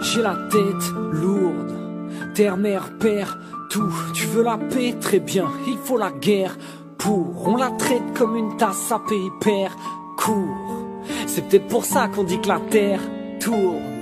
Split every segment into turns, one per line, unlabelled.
J'ai la tête lourde, terre, mère, père, tout. Tu veux la paix, très bien, il faut la guerre pour. On la traite comme une tasse à pays père, court. C'est peut-être pour ça qu'on dit que la terre tourne.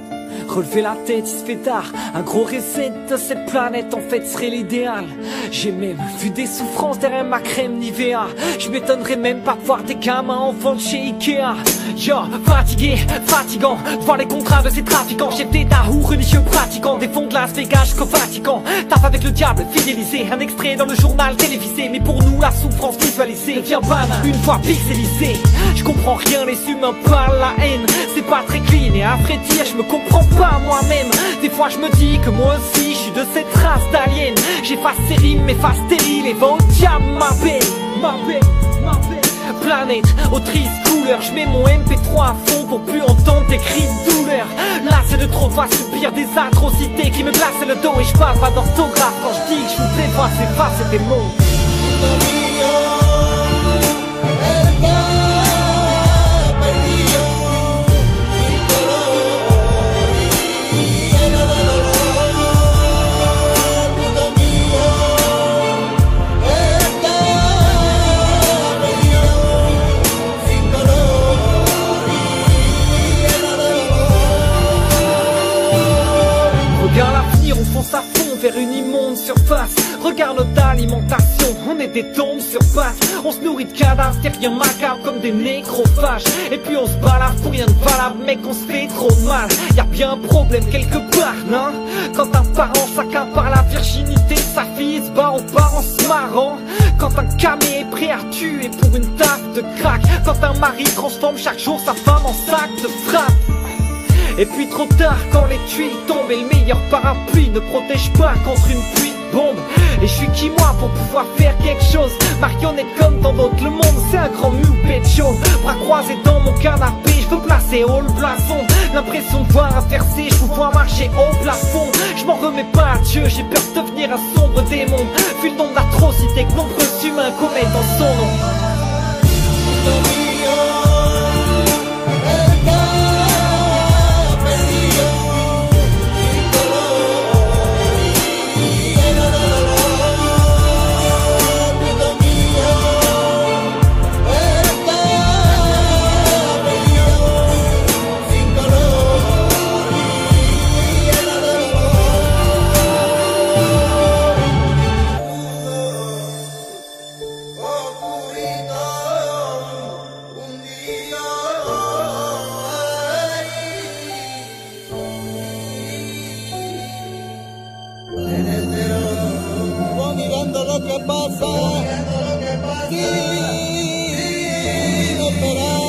Relever la tête, il se fait tard. Un gros reset de cette planète, en fait, serait l'idéal. J'ai même vu des souffrances derrière ma crème Nivea. Je m'étonnerais même pas de voir des gamins enfants de chez Ikea. Yo, fatigué, fatigant, voir les contrats de ces trafiquants. Chef d'état ou religieux pratiquant, des fonds de Las Vegas jusqu'au Vatican. Tape avec le diable, fidélisé. Un extrait dans le journal télévisé. Mais pour nous, la souffrance visualisée devient banale une fois pixelisée. Je comprends rien, les humains parlent la haine. C'est pas très clean et à vrai dire, je me comprends pas moi-même. Des fois, je me dis que moi aussi, je suis de cette race d'aliens. J'efface ces rimes, m'efface stériles et va au diable, ma belle, ma belle, ma belle. Planète, autrice, couleur, je mets mon MP3 à fond pour plus entendre tes cris de douleur. Là, c'est de trop voir subir des atrocités qui me glacent le dos et je parle pas d'orthographe quand je dis que je vous efface, efface tes mots. Une immonde surface. Regarde notre alimentation, on est des tombes sur pattes. On se nourrit de cadavres, c'est rien macabre comme des nécrophages. Et puis on se balade pour rien de valable, mec, on se fait trop mal. Y a bien un problème quelque part, non Quand un parent s'accapare la virginité sa fille, il se barre aux parents se marrant. Quand un camé est prêt à tuer pour une taf de crack. Quand un mari transforme chaque jour sa femme en sac de frappe. Et puis trop tard quand les tuiles tombent et le meilleur parapluie ne protège pas contre une pluie de bombes. Et je suis qui moi pour pouvoir faire quelque chose? Marionnette comme dans d'autres monde c'est un grand de chaud Bras croisés dans mon canapé je veux placer haut le blason. L'impression de voir inverser je vois marcher au plafond. Je m'en remets pas à Dieu j'ai peur de devenir un sombre démon. Vu le nombre d'atrocités que nombreux humains commettent en son nom
que pasa. Yo lo que pasa. Sí, sí, sí.